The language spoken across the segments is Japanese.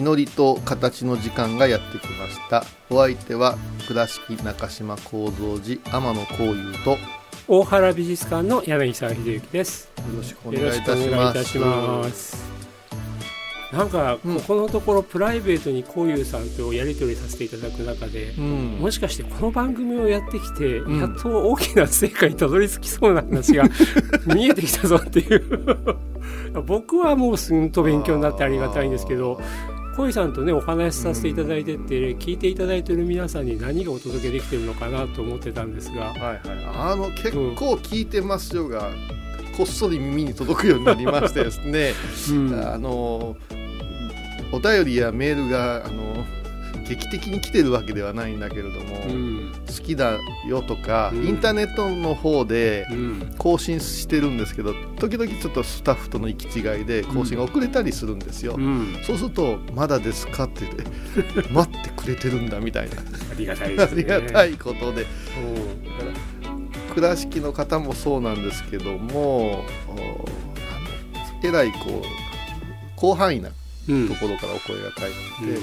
祈りと形の時間がやってきました。お相手は倉敷中島幸三寺天野幸雄とよ大原美術館の柳沢秀幸です。よろしくお願いいたします。願いいたします。なんか、うん。ここのところプライベートにこういうさんとやり取りさせていただく中で、うん。もしかしてこの番組をやってきて、うん。やっと大きな成果にたどり着きそうな話が 見えてきたぞっていう。僕はもうすんと勉強になってありがたいんですけど小井さんとねお話しさせていただいてって、聞いていただいてる皆さんに何がお届けできてるのかなと思ってたんですが。はいはい。あの結構聞いてますよが、こっそり耳に届くようになりましてですね、うん。あのお便りやメールがあの劇的に来てるわけではないんだけれども、うん。好きだよとか、うん。インターネットの方でうん。更新してるんですけど時々ちょっとスタッフとの行き違いで更新が遅れたりするんですよ、うん。そうすると「まだですか?」って言って待ってくれてるんだみたいな。ありがたいであすね。りがたいことで。う。ん倉敷の方もそうなんですけどもえらいこう広範囲なうん。ところからお声が返ってきて、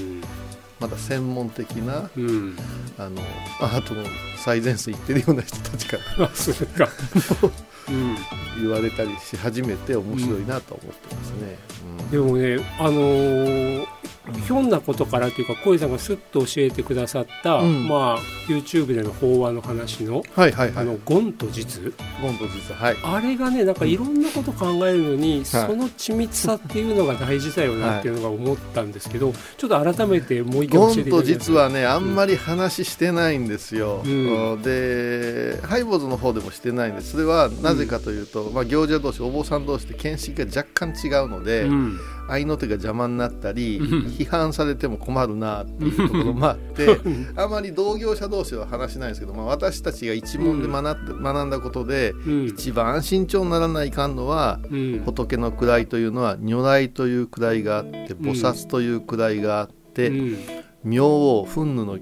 まだ専門的なうん、うん、あのアートの最前線行ってるような人たちから。うん、言われたりし始めて面白いなと思ってますね。うんでもね、あのーひょんなことからというか小井さんがすっと教えてくださった、うん。まあ YouTube での法話の話の、はいはいはい。あのゴンと実。ゴンと実ははい。あれがねなんかいろんなこと考えるのに、その緻密さっていうのが大事だよなっていうのが思ったんですけど、ちょっと改めてもう一回ゴ教えてだけますか実はねあんまり話してないんですよ。うん。でハイボーズの方でもしてないんです。それはなぜかというと、まあ行者同士お坊さん同士で見識が若干違うので、うん合いの手が邪魔になったり、うん。批判されても困るなっていうところも あって。あまり同業者同士は話しないんですけど、まあ、私たちが一問で学って、学んだことでうん。一番慎重にならないかんのはうん。仏の位というのは如来という位があって菩薩という位があって、うん。明王憤怒の、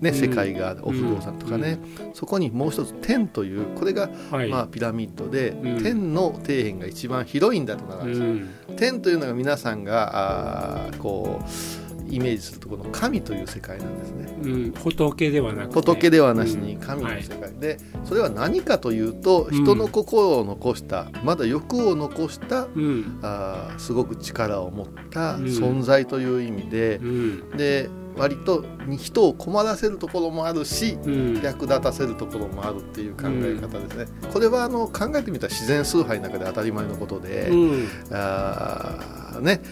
ね、うん。世界がお不動産とかね、そこにもう一つ天というこれが、はい。まあ、ピラミッドで、うん。天の底辺が一番広いんだとなるんです天というのが皆さんがあーこうイメージするところの神という世界なんですね。うん、仏ではなくて。仏ではなしにうん神のはい世界で、それは何かというと人の心を残した、まだ欲を残したうん。あーすごく力を持ったうん。存在という意味でう、ん。で割と人を困らせるところもあるしうん。役立たせるところもあるっていう考え方ですね、これはあの考えてみたら自然崇拝の中で当たり前のことで、うん。あーね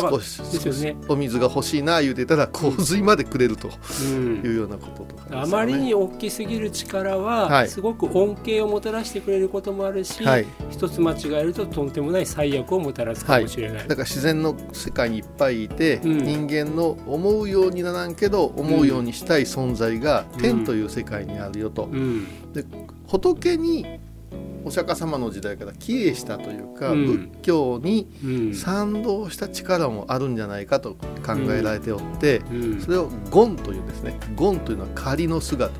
少しですよね。お水が欲しいな言うてたら洪水までくれるとうん。いうようなこととかですよね、あまりに大きすぎる力は、はい。すごく恩恵をもたらしてくれることもあるし、はい、一つ間違えるととんでもない最悪をもたらすかもしれない。だから自然の世界にいっぱいいて、うん。人間の思うようにならんけど思うようにしたい存在がうん天という世界にあるよと、うん。仏にお釈迦様の時代から帰依したというか、うん。仏教にうん。賛同した力もあるんじゃないかと考えられておって、うん。それを「ゴン」というですね「ゴン」というのは仮の姿。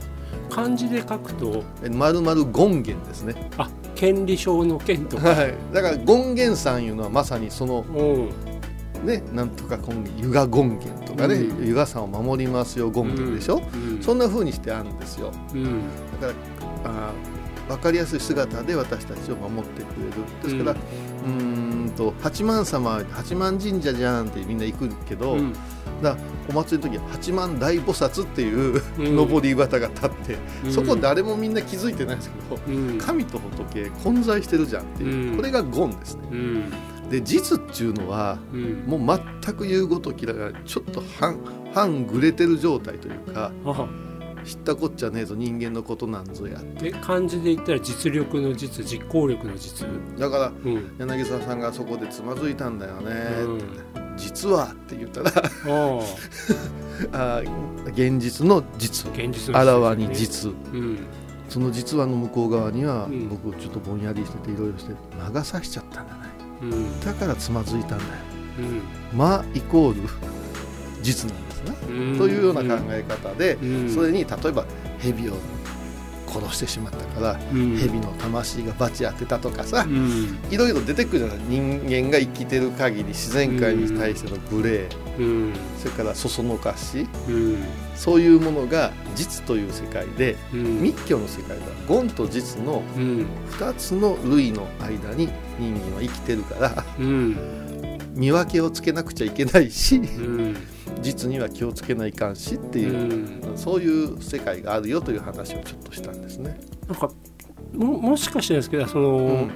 漢字で書くと？え丸々権現ですね、あ権利書の権とか、はい、だから権現さんいうのはまさにそのうん。ねなんとか湯河権現とかね、うん。湯河さんを守りますよ権現でしょ、うん。そんな風にしてあるんですよ。うん。だからあー分かりやすい姿で私たちを守ってくれる。ですから、うーんと八幡様八幡神社じゃんってみんな行くけど、うん。だお祭りの時は八幡大菩薩っていううん。上り旗が立って、うん。そこ誰もみんな気づいてないんですけど、うん。神と仏混在してるじゃんっていう、うん。これが権ですね。うん。で実っていうのはうん。もう全く言うごときだからちょっと半半グレてる状態というかあ知ったこっちゃねえぞ人間のことなんぞやで漢字で言ったら実力の実実行力の実。だからうん。柳沢さんがそこでつまずいたんだよねうん。って、実はって言ったらあ 現実の実。現実のあらわに実。うん。その実話の向こう側には、うん。僕ちょっとぼんやりしてていろいろして魔が差しちゃったんだね。うん。だからつまずいたんだよ。うん。魔イコール実なんね、うん。というような考え方で、うん。それに例えば蛇を殺してしまったから、うん。蛇の魂が罰当てたとかさ、うん。いろいろ出てくるじゃない？人間が生きてる限り自然界に対しての無礼、うん。それからそそのかし。うん。そういうものが実という世界でうん。密教の世界では言と実のうん。2つの類の間に人間は生きてるからうん。見分けをつけなくちゃいけないしうん実には気をつけないかんしっていう、うん。そういう世界があるよという話をちょっとしたんですね。なんかももしかしてですけどその、うん。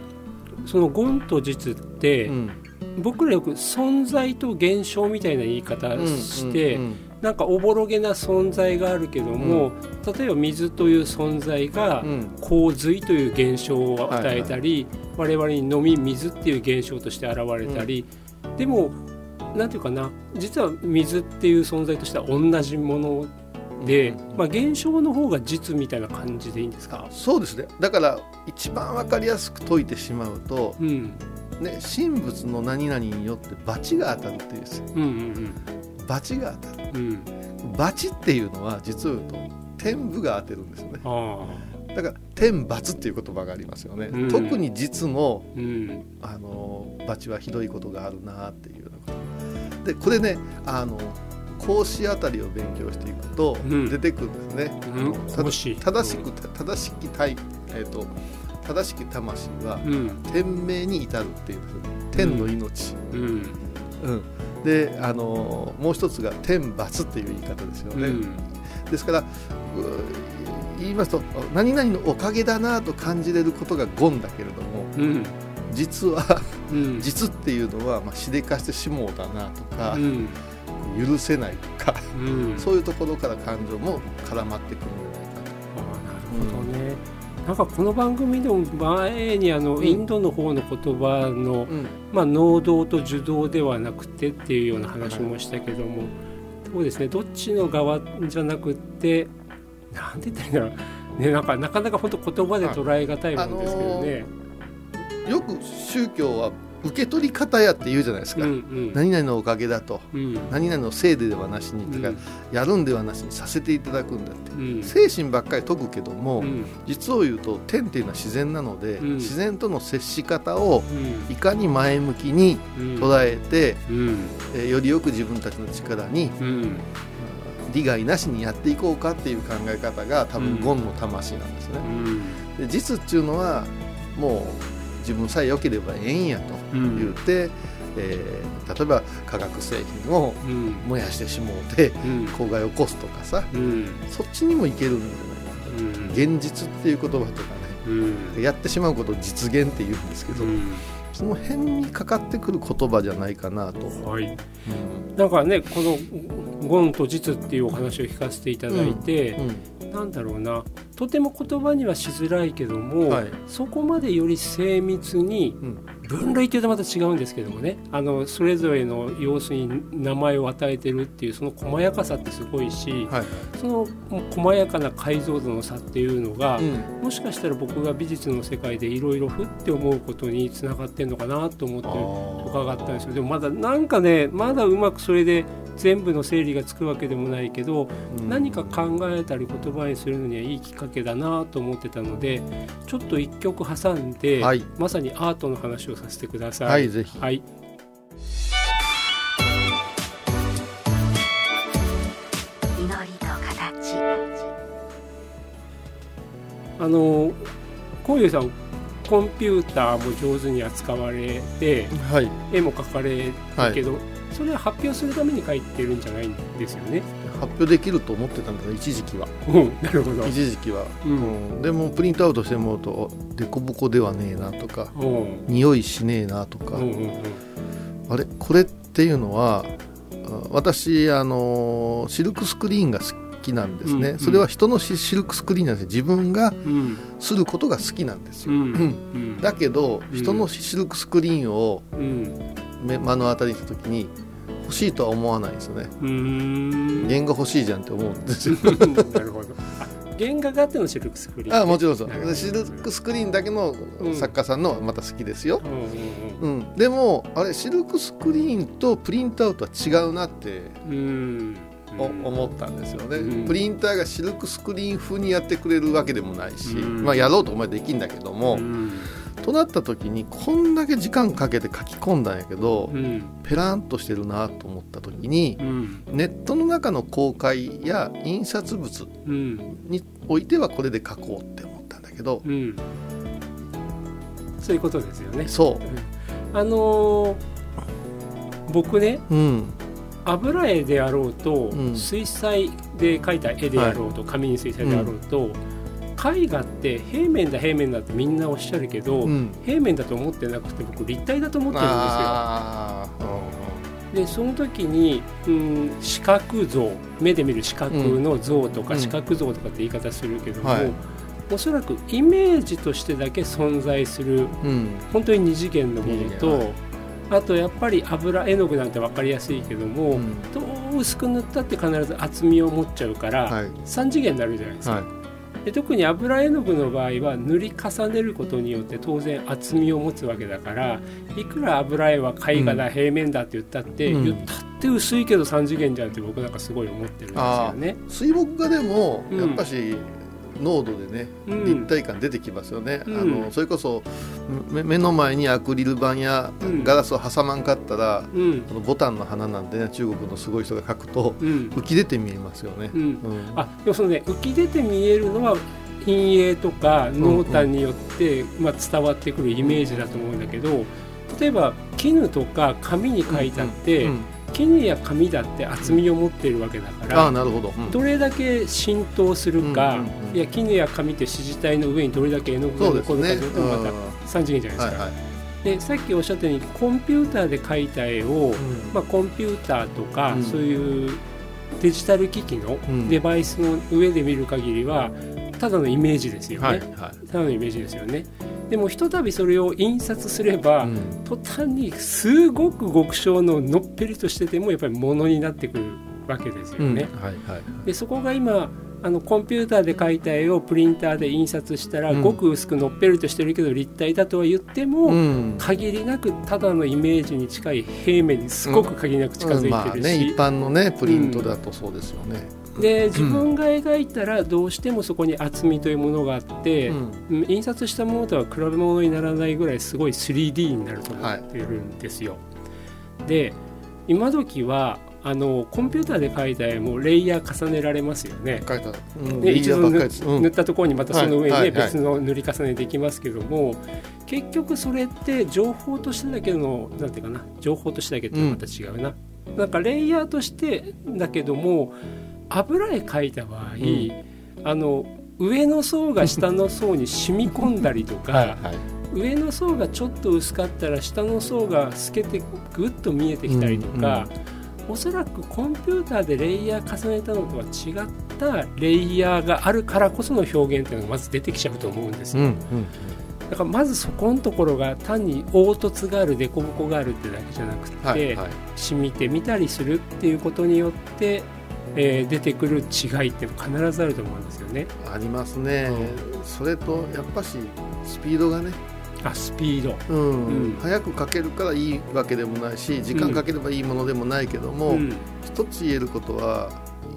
その言と実って、うん。僕らよく存在と現象みたいな言い方して、うんなんかおぼろげな存在があるけども、例えば水という存在がうん。洪水という現象を与えたり、我々に飲み水っていう現象として現れたり、でもなんていうかな実は水っていう存在としては同じもので、うんまあ、現象の方が実みたいな感じでいいんですか、そうですね。だから一番わかりやすく解いてしまうと、うん、ね、神仏の何々によって罰が当たるっていうんですようんうん。罰が当たる。うん。うん罰っていうのは実を言うと天部が当てるんですよね。だから天罰っていう言葉がありますよね、うん。特に実もうん。あの罰はひどいことがあるなっていうでこれねあの孔子あたりを勉強していくとうん。出てくるんですね、うん。正しく正しき体、えー、と正しき魂はうん。天命に至るっていう天の命、うん。うん。であのもう一つが天罰っていう言い方ですよね、うん。ですからう言いますと何々のおかげだなと感じれることが言だけれどもうん。実はうん実っていうのは、まあ、しでかしてしもうだなとかう、ん。許せないとか、うん。そういうところから感情も絡まってくるんじゃないかああなるほどね、なんかこの番組でも前にあのうん。インドの方の言葉の、まあ、能動と受動ではなくてっていうような話もしたけども、そうですね。どっちの側じゃなくてなんて言ったらいいんだろう、ね、なんかなかなか本当言葉で捉え難いもんですけどね。よく宗教は受け取り方やって言うじゃないですか、うんうん。何々のおかげだと。うん。何々のせいではなしに、うん。とかやるんではなしにさせていただくんだって、うん。精神ばっかり解くけども、うん。実を言うと天っていうのは自然なので、うん。自然との接し方をうん。いかに前向きにうん。捉えて、うん。えーよりよく自分たちの力にうん。利害なしにやっていこうかっていう考え方が多分うん。ゴンの魂なんですね。う。ん。で実っていうのはもう自分さえ良ければええんやとうん。言って、えー例えば化学製品をうん。燃やしてしもうてうん。公害を起こすとかさうん。そっちにもいけるんじゃないかうん。と現実っていう言葉とかねうん。やってしまうことを実現って言うんですけど、うん。その辺にかかってくる言葉じゃないかなと。はい。なん。かねこの「ゴンと実」っていうお話を聞かせていただいて、うん。なんだろうなとても言葉にはしづらいけども、はい。そこまでより精密にうん。分類っていうとまた違うんですけどもねあのそれぞれの要するに名前を与えてるっていうその細やかさってすごいし、はい。その細やかな解像度の差っていうのが、うん。もしかしたら僕が美術の世界でいろいろふって思うことにつながってんのかなと思って伺ったんですよでもまだなんかねまだうまくそれで全部の整理がつくわけでもないけど、うん。何か考えたり言葉にするのにはいいきっかけだなと思ってたのでちょっと一曲挟んで、はい。まさにアートの話をさせてください。はいぜひ。はい。祈りと形。あの小遊さんコンピューターも上手に扱われてはい。絵も描かれるけど、それは発表するために書いてるんじゃないんですよね。発表できると思ってたんだけど一時期は。うん、なるほど。一時期は、うん。うんでもプリントアウトしてもらうと凸凹ではねえなとかうん。匂いしねえなとか、うんうんうん。あれ？これっていうのはあ私あのシルクスクリーンが好きなんですね、うんうんそれは人のシシルクスクリーンなんです自分がうん。することが好きなんですよ、うん。うん。だけどうん。人のシルクスクリーンを目の当たりにした時に欲しいとは思わないんですよね。原画欲しいじゃんって思うんですよ。なるほど。あ原画があってのシルクスクリーン。あもちろんそう。シルクスクリーンだけの作家さんのはまた好きですよ、うんうんうん、でもあれシルクスクリーンとプリントアウトは違うなってうん。思ったんですよね、うん。プリンターがシルクスクリーン風にやってくれるわけでもないし、うん。まあ、やろうと思えばできんだけども、うんとなった時にこんだけ時間かけて書き込んだんやけど、うん。ペランとしてるなと思った時にうん。ネットの中の公開や印刷物うん。においてはこれで書こうって思ったんだけどうん。そういうことですよね。そあのー僕ね油絵であろうと、うん。水彩で描いた絵であろうと、紙に水彩であろうと、絵画って平面だ平面だってみんなおっしゃるけど、うん、平面だと思ってなくて僕立体だと思ってるんですよ。でその時に、うん、視覚像目で見る視覚の像とか、うん。視覚像とかって言い方するけども、はい。おそらくイメージとしてだけ存在するうん。うん本当に二次元のものと、元はい。あとやっぱり油絵の具なんて分かりやすいけども、うん。どう薄く塗ったって必ず厚みを持っちゃうから、はい。3次元になるじゃないですか。はいで特に油絵の具の場合は塗り重ねることによって当然厚みを持つわけだからいくら油絵は絵画だ、平面だって言ったって、うん。言ったって薄いけど3次元じゃんって僕なんかすごい思ってるんですよね。水墨画でもうん。やっぱし濃度でね、うん。立体感出てきますよね、うん。あのそれこそ目目の前にアクリル板やうん。ガラスを挟まんかったら、うん。このボタンの花なんでね中国のすごい人が描くとうん。浮き出て見えますよね。うん。うん。あでもそのね浮き出て見えるのは陰影とか濃淡によって、まあ、伝わってくるイメージだと思うんだけど例えば絹とか紙に書いたって、うん絹や紙だって厚みを持っているわけだから、ああなるほど、うん。どれだけ浸透するか、うんいや絹や紙って支持体の上にどれだけ絵の具が残るかというとまた3次元じゃないですか、はいはい。でさっきおっしゃったようにコンピューターで描いた絵を、まあ、コンピューターとか、うん。そういうデジタル機器のうん。デバイスの上で見る限りはただのイメージですよね、はいはただのイメージですよねでもひとたびそれを印刷すれば、いうん。途端にすごく極小ののっぺりとしててもやっぱりものになってくるわけですようん。ね、はいはい。でそこが今あのコンピューターで描いた絵をプリンターで印刷したら、うん。ごく薄くのっぺりとしてるけど立体だとは言っても、うん。限りなくただのイメージに近い平面にすごく限りなく近づうん。まあいてるし、ね一般のねプリントだとそうですよね。で自分が描いたらどうしてもそこに厚みというものがあって、うん。うん印刷したものとは比べ物にならないぐらいすごい 3D になると思ってるんですよ。で今時はあのコンピューターで描いた絵もレイヤー重ねられますよね。うん、で一度塗ばったところにまたその上に、ねはいはいはい。別の塗り重ねできますけども結局それって情報としてだけのなんていうかな情報としてだけってまた違うな、なんかレイヤーとしてだけども油絵描いた場合、ん。あの上の層が下の層に染み込んだりとか、はいはい。上の層がちょっと薄かったら下の層が透けてぐっと見えてきたりとか、おそらくコンピューターでレイヤー重ねたのとは違ったレイヤーがあるからこその表現っていうのがまず出てきちゃうと思うんですよ、うんうんだからまずそこのところが単に凹凸がある凸凹があるってだけじゃなくて、はいはい。染みてみたりするっていうことによって、えー出てくる違いって必ずあると思うんですよね。ありますね、それとやっぱしスピードがね、あスピード。うん。うん。早く書けるからいいわけでもないし時間かければいいものでもないけども、うん。一つ言えることは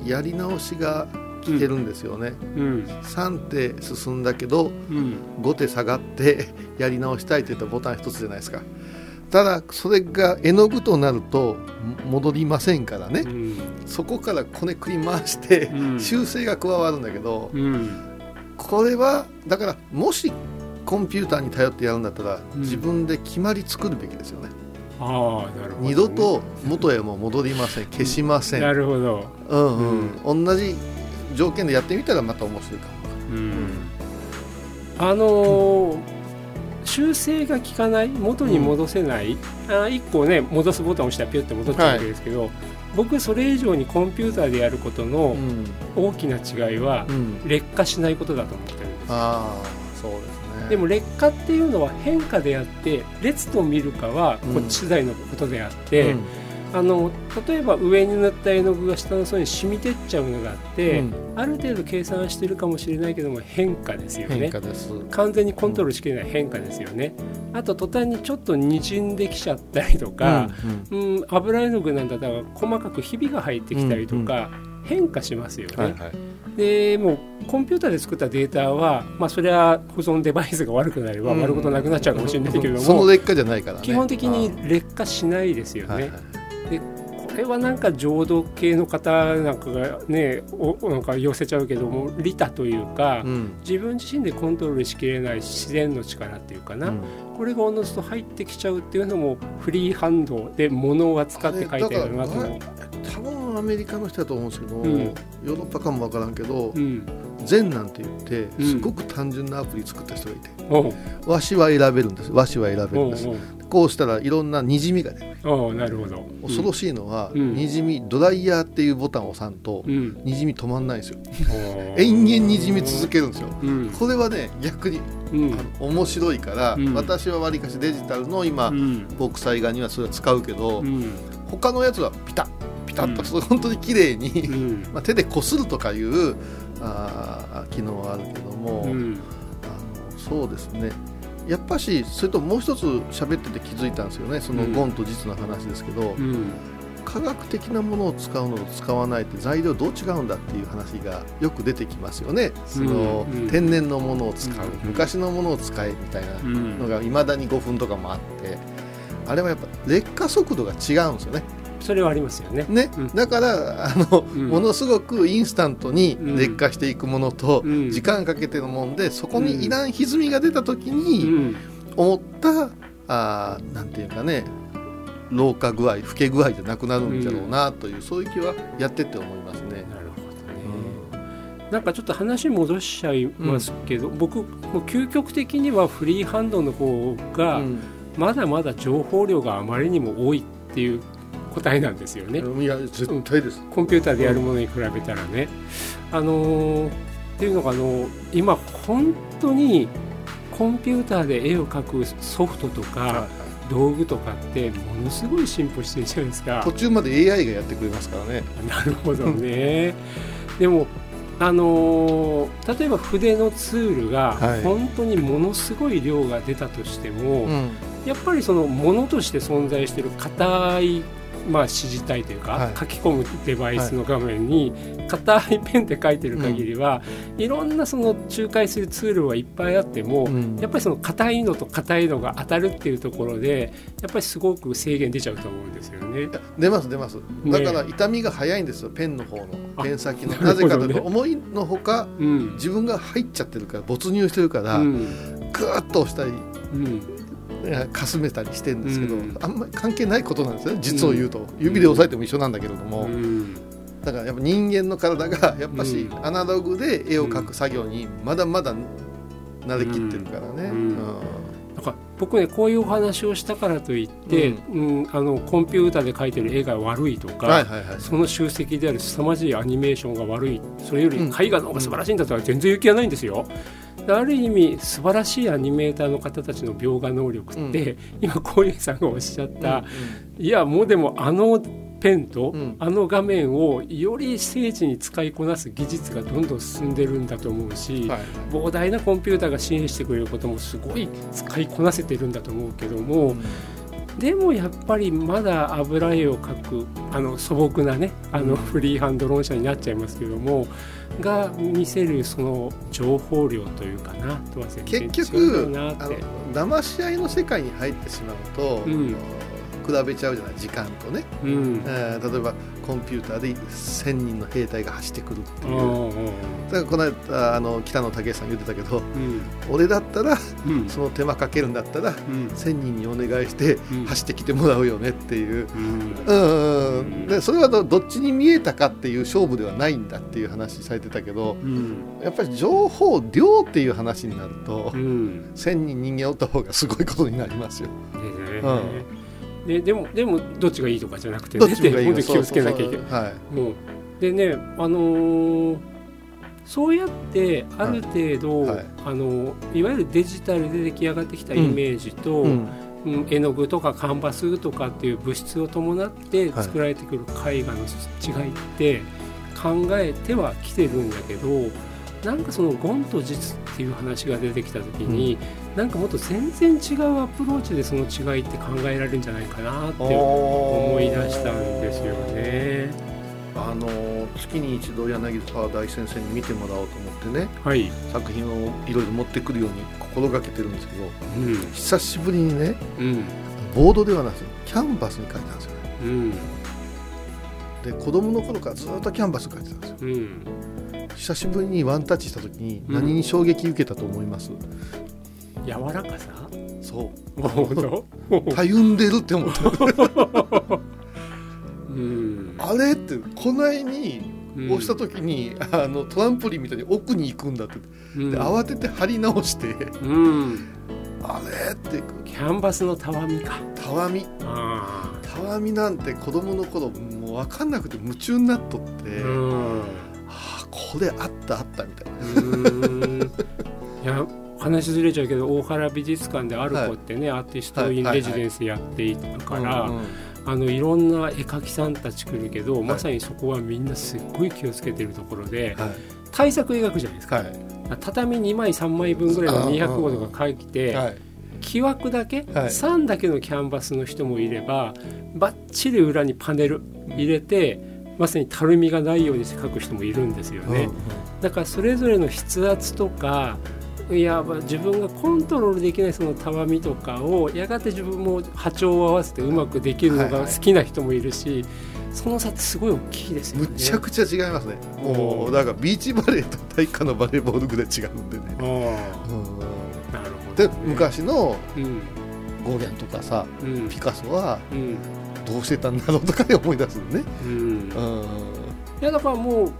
やり直しが来てるんですよね、うん。3手進んだけどうん。5手下がってやり直したいって言ったらボタン一つじゃないですかただそれが絵の具となるとも戻りませんからね、うん。そこからこねくり回して、うん。修正が加わるんだけど、うん。これはだからもしコンピューターに頼ってやるんだったら、うん。自分で決まり作るべきですよね。ああなるほどね、二度と元へも戻りません。消しません、なるほど、うんうん。同じ条件でやってみたらまた面白いかも。うん、あのー修正が効かない元に戻せない、あ1個ね戻すボタンを押したらピュッて戻っちゃうわけですけど、僕それ以上にコンピューターでやることのうん。大きな違いはうん。劣化しないことだと思ってるんですああそうですね。でも劣化っていうのは変化であって列と見るかはうん。こっち次第のことであって、うんあの例えば上に塗った絵の具が下の層に染みてっちゃうのがあって、うん。ある程度計算してるかもしれないけども変化ですよね。変化です。完全にコントロールしきれない変化ですよね。あと途端にちょっとにじんできちゃったりとか、うんうん。油絵の具なんだったら細かくひびが入ってきたりとか、変化しますよね、はいはい。でもうコンピューターで作ったデータは、まあ、それは保存デバイスが悪くなればうん悪ことなくなっちゃうかもしれないけれども、その劣化じゃないからね。基本的に劣化しないですよね。はいはい。これはなんか浄土系の方なんかがねおなんか寄せちゃうけども利他というか、うん。自分自身でコントロールしきれない自然の力っていうかな、うん。これがおのずと入ってきちゃうっていうのもフリーハンドで物を扱って書いてあるなと思う。多分アメリカの人だと思うんですけど、うん。ヨーロッパかもわからんけど、うん、禅なんて言ってうん。すごく単純なアプリ作った人がいて、おう。和紙は選べるんです。和紙は選べるですおうんおうこうしたらいろんなにじみが出る。おうなるほど。恐ろしいのは、うん。にじみドライヤーっていうボタンを押さんと、うん、にじみ止まんないんですよ。延々にじみ続けるんですよ。うん。これはね逆に面白いから、うん。私はわりかしデジタルの今、うん。ボクサイ画にはそれは使うけど、うん。他のやつはピタッピタッと、うん。本当に綺麗に、うん。まあ、手でこするとかいうあー機能はあるけども、うん。あのそうですねやっぱしそれともう一つ喋ってて気づいたんですよね。そのうん。ゴンと実の話ですけど、うん。科学的なものを使うのと使わないって材料どう違うんだっていう話がよく出てきますよね。その、うん。天然のものを使う、うん。昔のものを使えみたいなうんのがいまだに5分とかもあって。あれはやっぱ劣化速度が違うんですよねそれはありますよね。ね、うん。だからあの、うん。ものすごくインスタントに劣化していくものと、うん。時間かけてのもんでそこにいらん歪みが出た時うにん。思った、あーなんていうかね老化具合老け具合じゃなくなるんだろうなという、そういう気はやってって思いますね。なるほどね。なんかちょっと話戻しちゃいますけど、僕もう究極的にはフリーハンドの方がうん。まだまだ情報量があまりにも多いっていう答えなんですよね。いや絶対です。コンピューターでやるものに比べたらね。あのーっていうのがあの今本当にコンピューターで絵を描くソフトとか道具とかってものすごい進歩してるじゃないですか途。中まで AI がやってくれますからね。なるほどね。でもあのー例えば筆のツールがはい本当にものすごい量が出たとしても、うんやっぱりそのものとして存在している硬い、まあ、指示体というか、はい。書き込むデバイスの画面に硬いペンで書いてる限りは、いろんなその仲介するツールはいっぱいあっても、うん。やっぱりその硬いのと硬いのが当たるっていうところでやっぱりすごく制限出ちゃうと思うんですよね。出ます出ます。だから痛みが早いんですよペンの方のあペン先の。なぜかというと思いのほかうん。自分が入っちゃってるから没入してるから、うん。グーッと押したりうんかすめたりしてるんですけど、うん。あんまり関係ないことなんですよね。実を言うと、指で押さえても一緒なんだけれども、うん。だからやっぱ人間の体がやっぱしうん。アナログで絵を描く作業にまだまだ慣れきってるからね、うん。うん。なんか僕ねこういうお話をしたからといって、うん。あのコンピューターで描いてる絵が悪いとか、はいはいはいその集積である凄まじいアニメーションが悪いそれよりうん。絵画の方が素晴らしいんだったら全然勇気はないんですよ。ある意味素晴らしいアニメーターの方たちの描画能力って、今小遊さんがおっしゃった、いやもうでもあのペンと、うん。あの画面をより精緻に使いこなす技術がどんどん進んでるんだと思うし、はい。膨大なコンピューターが支援してくれることもすごい使いこなせてるんだと思うけども、でもやっぱりまだ油絵を描くあの素朴なねあのフリーハンド論者になっちゃいますけどもが見せるその情報量というかなとは結局あの。騙し合いの世界に入ってしまうと、うん。比べちゃうじゃない時間とね、うん。えー例えばコンピューターで1000人の兵隊が走ってくるっていう。だからこの間あの北野武さん言ってたけどうん。俺だったらうん。その手間かけるんだったらうん。1000人にお願いしてうん。走ってきてもらうよねっていう、うん。でそれはどどっちに見えたかっていう勝負ではないんだっていう話されてたけどうん。やっぱり情報量っていう話になるとうん。1000人人間おった方がすごいことになりますよ。ねででもでもどっちがいいとかじゃなくてどっちがい当に気をつけなきゃいけない。そうでねあのーそうやってある程度、はい。はい。あのいわゆるデジタルで出来上がってきたイメージと、うん。うん絵の具とかカンバスとかっていう物質を伴ってはい。作られてくる絵画の違いって考えてはきてるんだけどなんかそのゴンと実っていう話が出てきた時に、なんかもっと全然違うアプローチでその違いって考えられるんじゃないかなって思い出したんですよね。あの月に一度柳沢大先生に見てもらおうと思ってねはい、作品をいろいろ持ってくるように心がけてるんですけどうん。久しぶりにねうん。ボードではなくてキャンバスに描いたんですよね。うん。で子供の頃からずっとキャンバスに描いてたんですよ。うん久しぶりにワンタッチした時にうん。何に衝撃受けたと思います、柔らかさ？そう。たゆんでるって思った。うん。あれってこないにうん。押した時に、あのトランポリンみたいに奥に行くんだって。うん。で慌てて張り直して。うん。あれってキャンバスのたわみか。たわみ。あたわみなんて子供の頃もう分かんなくて夢中になっとって、あうんこれあったあったみたいな。いや話ずれちゃうけど大原美術館である子ってね、アーティストインレジデンスやっているから、あのいろんな絵描きさんたち来るけど、まさにそこはみんなすっごい気をつけてるところではい。対策描くじゃないですか、はい。畳2枚3枚分ぐらいの200号とか描いて、はい。木枠だけ、はい。3だけのキャンバスの人もいればバッチリ裏にパネル入れてまさにたるみがないようにして描く人もいるんですよね。だからそれぞれの筆圧とかいやまあ自分がコントロールできないそのたわみとかをやがて自分も波長を合わせてうまくできるのが好きな人もいるし、その差ってすごい大きいですよむね。ちゃくちゃ違いますね。もうだからビーチバレーと体育館のバレーボールぐらい違うんでね、なるほど、で昔のうん。ゴーギャンとかさうん。ピカソはうんどうしてたんだろうとかで思い出すのね、うん。うん、いやだからもう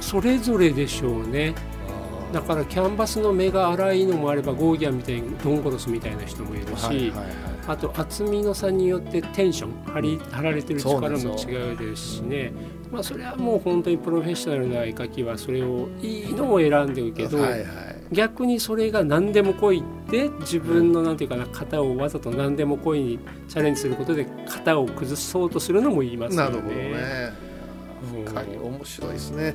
それぞれでしょうね。だからキャンバスの目が粗いのもあればゴーギャンみたいにドンゴロスみたいな人もいるし、はいはいはいあと厚みの差によってテンション張り張られてる力も違うですしね。まあそれはもう本当にプロフェッショナルな絵描きはそれをいいのを選んでるけど、はいはい逆にそれが何でも来いって自分のなんていうかな型をわざと何でも来いにチャレンジすることで型を崩そうとするのも言いますよね。なるほどね。うん。面白いですね、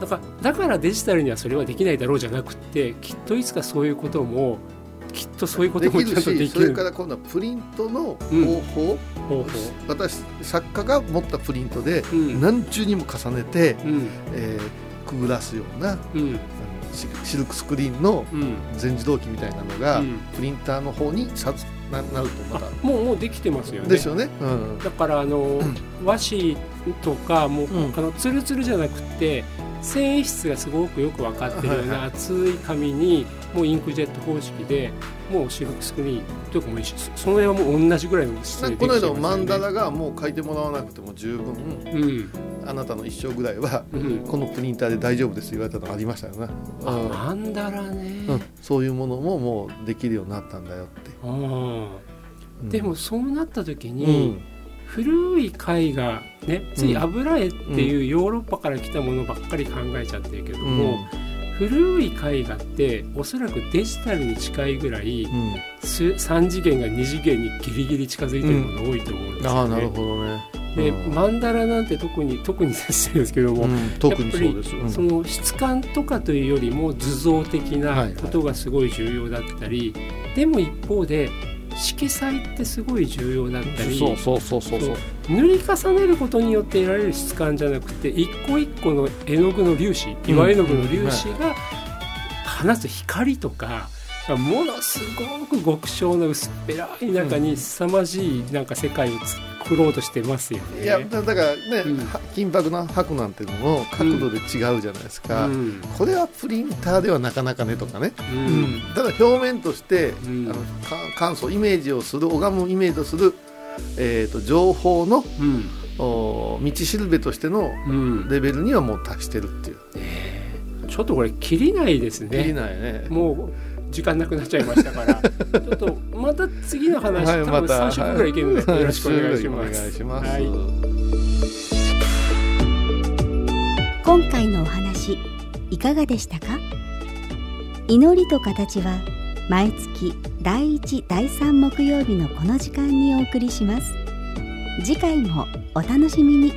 だからだからデジタルにはそれはできないだろうじゃなくってきっといつかそういうこともきっとそういうこともちゃんとでしそれきるから今度はプリントの方法、方法。私作家が持ったプリントでうん。何重にも重ねて、うん。えーくぐらすようなあのうん。シシルクスクリーンのうん。全自動機みたいなのが、うん。プリンターの方にさななるとまあたもうもうできてますよね。ですよね、うん、だからあの 和紙とかもう、うん。あのツルツルじゃなくて繊維質がすごくよく分かってるような厚い紙にもうインクジェット方式でもうシルクスクリーンというかもう一緒。その辺はもう同じぐらいの質でできてますよね。かこの間マンダラがもう書いてもらわなくても十分うん。あなたの一生ぐらいはうん。このプリンターで大丈夫です言われたのありましたよね、あマンダラね、うん、そういうものももうできるようになったんだよって、あうん。あでもそうなった時うに、ん。古い絵画ねつい油絵っていうヨーロッパから来たものばっかり考えちゃってるけども、古い絵画っておそらくデジタルに近いぐらい、うん。す3次元が2次元にギリギリ近づいてるもの多いと思うんですよね。ああなるほどね。で、うん。マンダラなんて特に特にですですけども、うん。特にそうです、うん。その質感とかというよりも図像的はいはない。ことがすごい重要だったり、でも一方で色彩ってすごい重要だったりそうそうそうそうそう。塗り重ねることによって得られる質感じゃなくて一個一個の絵の具の粒子岩絵の具の粒子が放つ光とかものすごく極小の薄っぺらい中に凄まじいなんか世界を作ろうとしてますよね。いやだだからね、うん。は金箔の箔なんていうのも角度で違うじゃないですか、うん。これはプリンターではなかなかねとかね、うん。ただ表面として、ん。あのか感想イメージをする拝むイメージをする、えー、と情報のうん。お道しるべとしてのうん。レベルにはもう達してるっていう、ちょっとこれ切りないですね。切りないね。もう時間なくなっちゃいましたから、ちょっとまた次の話、はい多分また3週間ぐらいいけるので、はい。よろしくお願いします。お願いします、はい。今回のお話いかがでしたか？祈りと形は毎月第1第3木曜日のこの時間にお送りします。次回もお楽しみに